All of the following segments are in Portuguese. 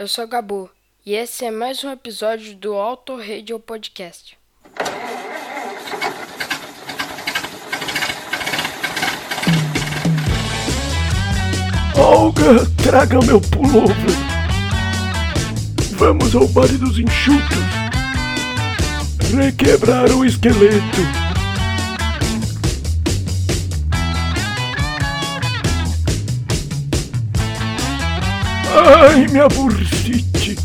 eu sou Gabu e esse é mais um episódio do Auto Radio Podcast. Olga, traga meu pullover. Vamos ao baile dos enxutos. Requebrar o esqueleto. Ai, minha bursite.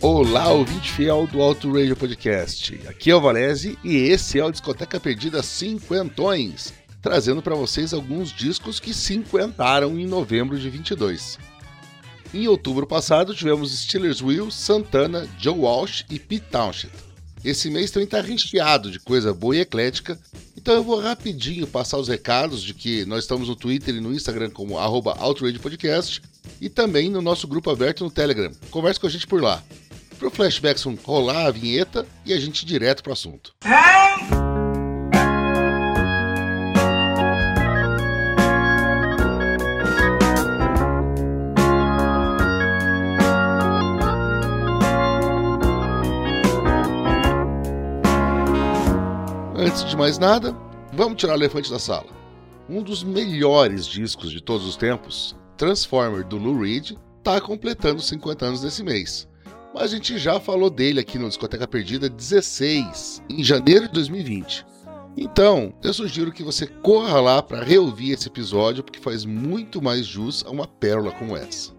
Olá, ouvinte fiel do Auto Radio Podcast. Aqui é o Valese e esse é o Discoteca Perdida Cinquentões, trazendo para vocês alguns discos que cinquentaram em novembro de 22. Em outubro passado tivemos Steelers Will, Santana, Joe Walsh e Pete Townshend. Esse mês também está recheado de coisa boa e eclética, então eu vou rapidinho passar os recados de que nós estamos no Twitter e no Instagram como arroba Podcast e também no nosso grupo aberto no Telegram. Converse com a gente por lá. Pro Flashbackson rolar a vinheta e a gente ir direto pro assunto. Antes de mais nada, vamos tirar o elefante da sala. Um dos melhores discos de todos os tempos, Transformer do Lou Reed, está completando 50 anos nesse mês. Mas a gente já falou dele aqui no Discoteca Perdida 16, em janeiro de 2020. Então, eu sugiro que você corra lá para reouvir esse episódio, porque faz muito mais jus a uma pérola como essa.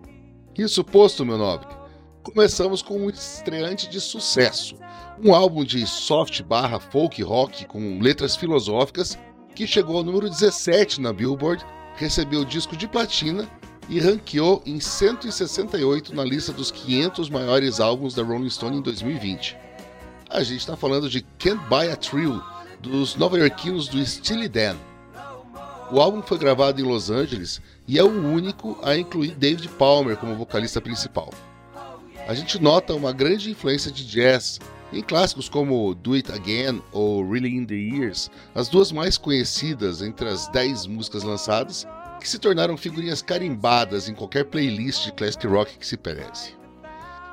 Isso posto, meu nobre, começamos com um estreante de sucesso, um álbum de soft barra folk rock com letras filosóficas que chegou ao número 17 na Billboard, recebeu disco de platina e ranqueou em 168 na lista dos 500 maiores álbuns da Rolling Stone em 2020. A gente está falando de Can't Buy a Thrill, dos nova-iorquinos do Steely Dan. O álbum foi gravado em Los Angeles e é o único a incluir David Palmer como vocalista principal. A gente nota uma grande influência de jazz em clássicos como Do It Again ou Really in the Years, as duas mais conhecidas entre as 10 músicas lançadas, que se tornaram figurinhas carimbadas em qualquer playlist de classic rock que se preze.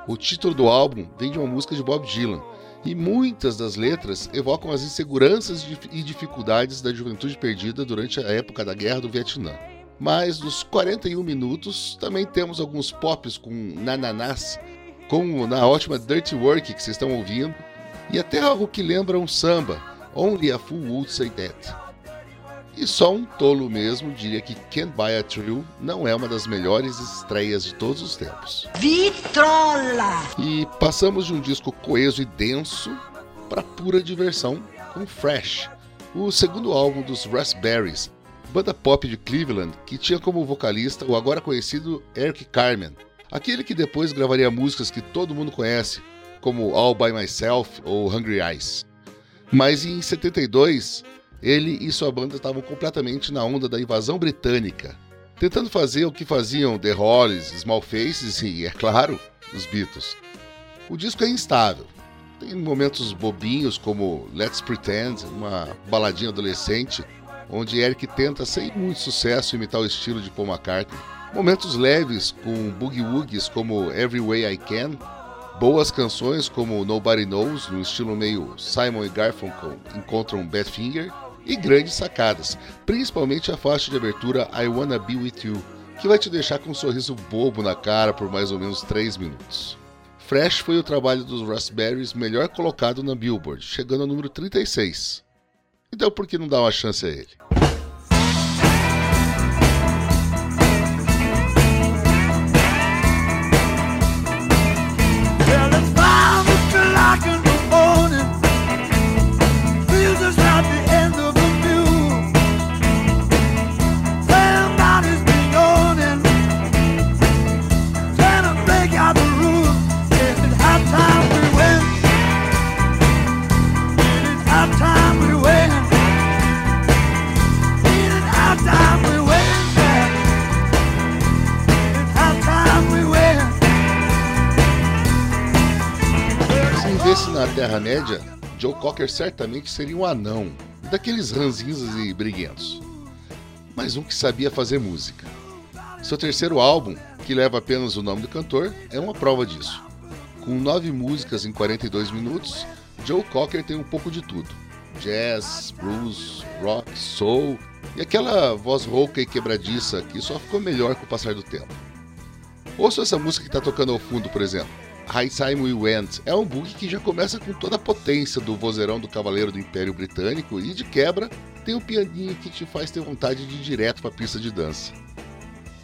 O título do álbum vem de uma música de Bob Dylan, e muitas das letras evocam as inseguranças e dificuldades da juventude perdida durante a época da Guerra do Vietnã. Mas nos 41 minutos também temos alguns pops com nananás, como na ótima Dirty Work que vocês estão ouvindo, e até algo que lembra um samba, Only a Fool Would Say That. E só um tolo mesmo diria que Can't Buy a Thrill não é uma das melhores estreias de todos os tempos. Vitrola! E passamos de um disco coeso e denso para pura diversão com Fresh, o segundo álbum dos Raspberries, banda pop de Cleveland que tinha como vocalista o agora conhecido Eric Carmen, aquele que depois gravaria músicas que todo mundo conhece, como All By Myself ou Hungry Eyes. Mas em 72, ele e sua banda estavam completamente na onda da invasão britânica, tentando fazer o que faziam The Hollies, Small Faces e, é claro, os Beatles. O disco é instável. Tem momentos bobinhos como Let's Pretend, uma baladinha adolescente, onde Eric tenta sem muito sucesso imitar o estilo de Paul McCartney. Momentos leves com boogie woogies como Every Way I Can, boas canções como Nobody Knows, no estilo meio Simon e Garfunkel encontram Badfinger, e grandes sacadas, principalmente a faixa de abertura I Wanna Be With You, que vai te deixar com um sorriso bobo na cara por mais ou menos 3 minutos. Fresh foi o trabalho dos Raspberries melhor colocado na Billboard, chegando ao número 36. Então por que não dar uma chance a ele? Joe Cocker certamente seria um anão, daqueles ranzinhos e briguentos. Mas um que sabia fazer música. Seu terceiro álbum, que leva apenas o nome do cantor, é uma prova disso. Com nove músicas em 42 minutos, Joe Cocker tem um pouco de tudo: jazz, blues, rock, soul e aquela voz rouca e quebradiça que só ficou melhor com o passar do tempo. Ouça essa música que está tocando ao fundo, por exemplo. High Time We Went é um bug que já começa com toda a potência do vozeirão do Cavaleiro do Império Britânico e, de quebra, tem um pianinho que te faz ter vontade de ir direto para a pista de dança.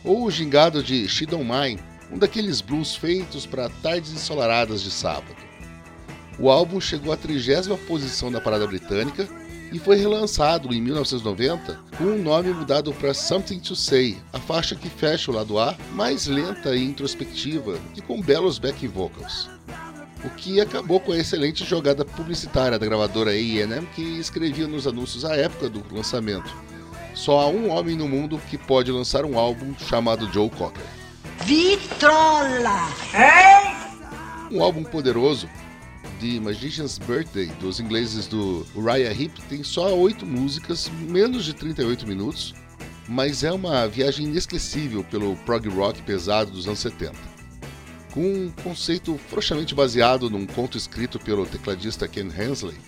Ou o gingado de She Don't Mind, um daqueles blues feitos para tardes ensolaradas de sábado. O álbum chegou à 30 posição da parada britânica e foi relançado em 1990 com um nome mudado para Something to Say, a faixa que fecha o lado A, mais lenta e introspectiva e com belos back vocals. O que acabou com a excelente jogada publicitária da gravadora A&M que escrevia nos anúncios à época do lançamento. Só há um homem no mundo que pode lançar um álbum chamado Joe Cocker. Vitrola! Um álbum poderoso The Magician's Birthday, dos ingleses do Uriah Heep, tem só oito músicas, menos de 38 minutos, mas é uma viagem inesquecível pelo prog rock pesado dos anos 70. Com um conceito frouxamente baseado num conto escrito pelo tecladista Ken Hensley,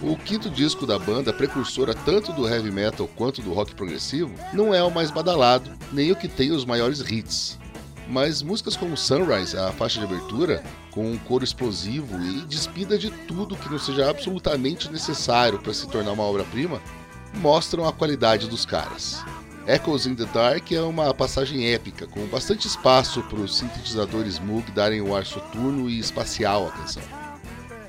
o quinto disco da banda, precursora tanto do heavy metal quanto do rock progressivo, não é o mais badalado, nem o que tem os maiores hits. Mas músicas como Sunrise, a faixa de abertura, com um coro explosivo e despida de tudo que não seja absolutamente necessário para se tornar uma obra-prima, mostram a qualidade dos caras. Echoes in the Dark é uma passagem épica, com bastante espaço para os sintetizadores Moog darem o ar soturno e espacial à canção.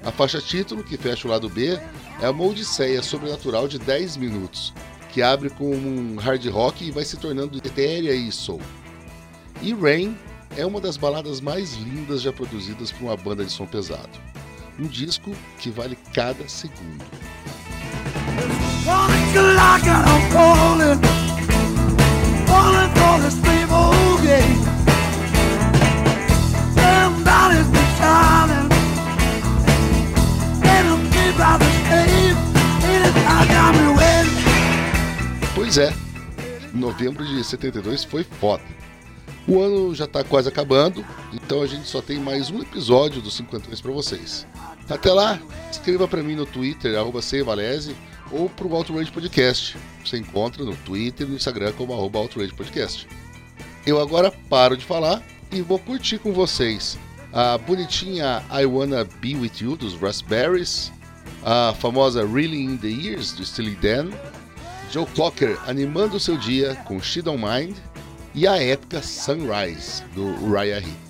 A faixa título, que fecha o lado B, é uma odisseia sobrenatural de 10 minutos, que abre com um hard rock e vai se tornando etérea e soul. E Rain é uma das baladas mais lindas já produzidas por uma banda de som pesado. Um disco que vale cada segundo. Pois é, novembro de 72 foi foda. O ano já está quase acabando, então a gente só tem mais um episódio dos 50 para vocês. Até lá, escreva para mim no Twitter, arroba Valese, ou para o Outrage Podcast. Você encontra no Twitter e no Instagram como arroba Outrage Podcast. Eu agora paro de falar e vou curtir com vocês a bonitinha I Wanna Be With You dos Raspberries, a famosa Really In The Years do Steely Dan, Joe Cocker animando o seu dia com She Don't Mind, e a épica Sunrise, do Uriah Heep.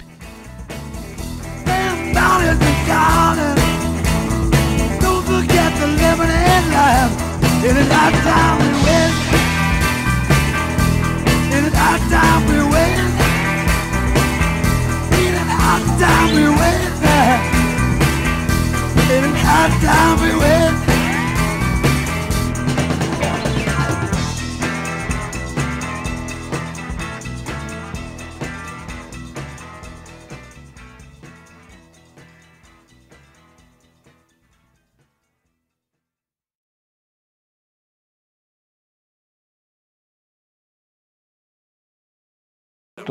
Time we.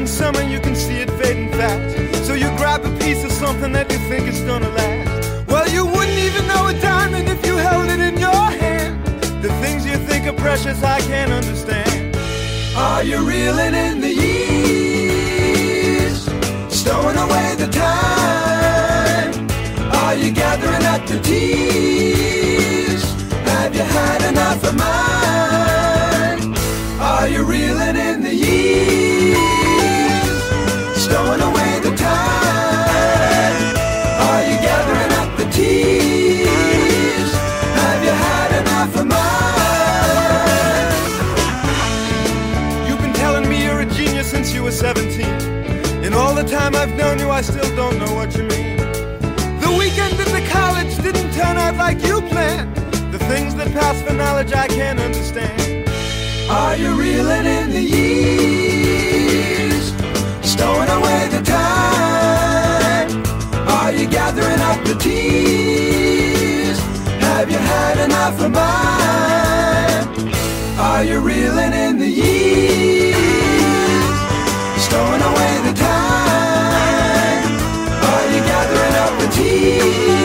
In summer, you can see it fading fast. So you grab a piece of something that you think is gonna last. Well, you wouldn't even know a diamond if you held it in your hand. The things you think are precious, I can't understand. Are you reeling in the years? Stowing away the time? Are you gathering up the tears? Have you had enough of mine? Stowing away the time? Are you gathering up the tears? Have you had enough of mine? You've been telling me you're a genius since you were 17. And all the time I've known you, I still don't know what you mean. The weekend at the college didn't turn out like you planned. The things that pass for knowledge I can't understand. Are you reeling in the years? Stowing away the time? Are you gathering up the tears? Have you had enough of mine? Are you reeling in the years? Stowing away the time? Are you gathering up the tears?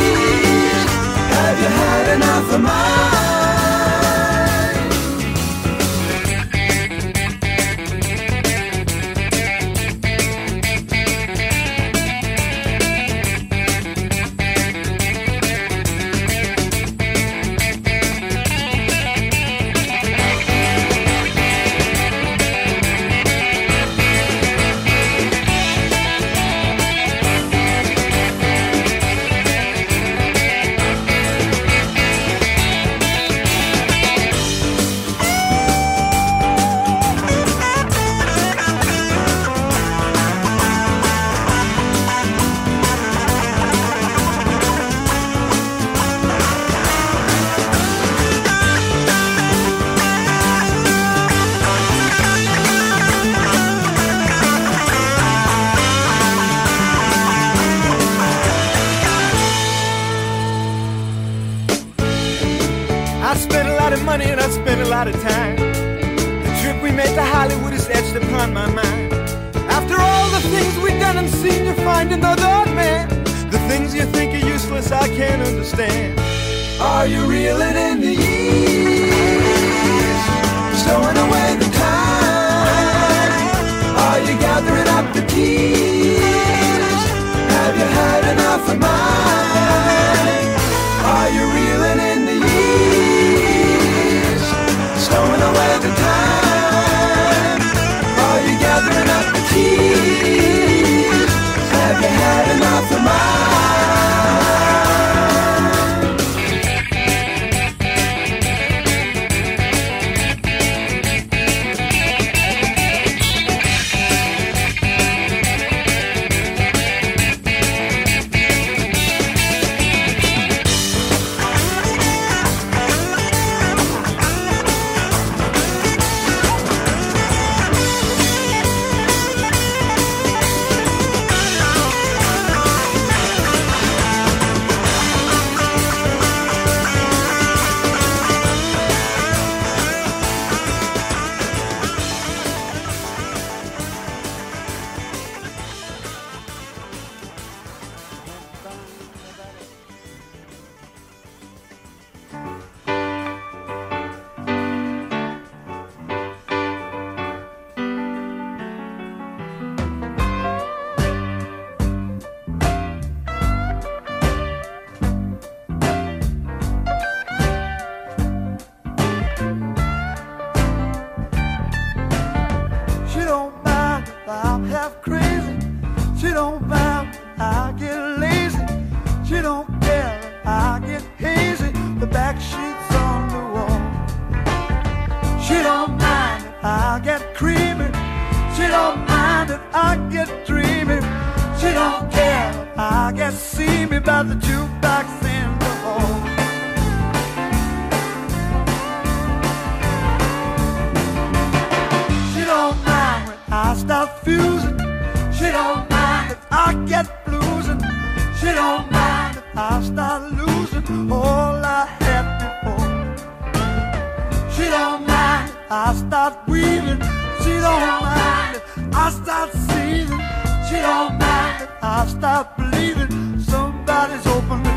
Upon my mind. After all the things we've done and seen, you find another man. The things you think are useless, I can't understand. Are you reeling in the years? Stowing away the time? Are you gathering up the tears? Have you had enough of mine? Don't care I get hazy. The back sheets on the wall. She don't mind if I get creamy. She don't mind if I get dreamy. She don't care I get see me by the jukebox I start losing all I had before. She don't mind. I start weaving. She don't mind. I start seeing. She don't mind. I start believing somebody's open.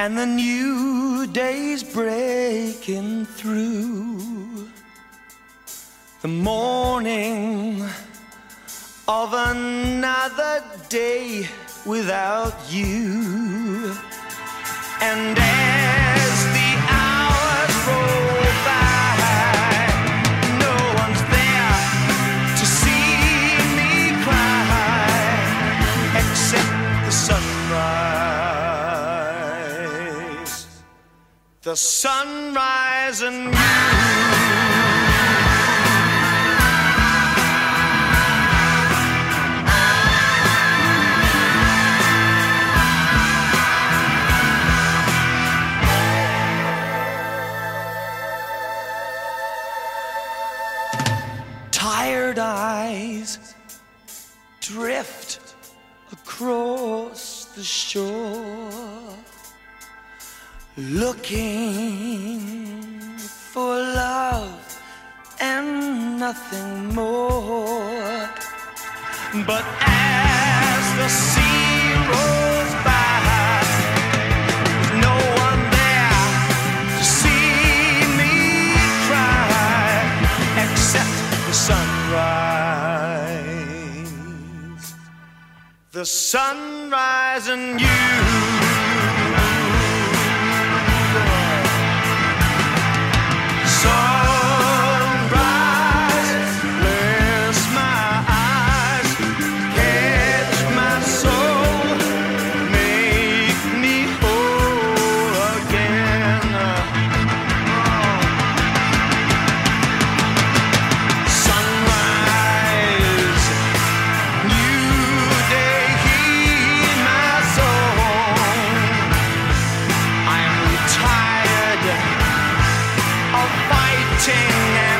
and the new day's breaking through. The morning of another day without you. And the sunrise and Tired eyes drift across the shore. Looking for love and nothing more. But as the sea rolls by, no one there to see me cry except the sunrise. The sunrise and you. sorry. Now.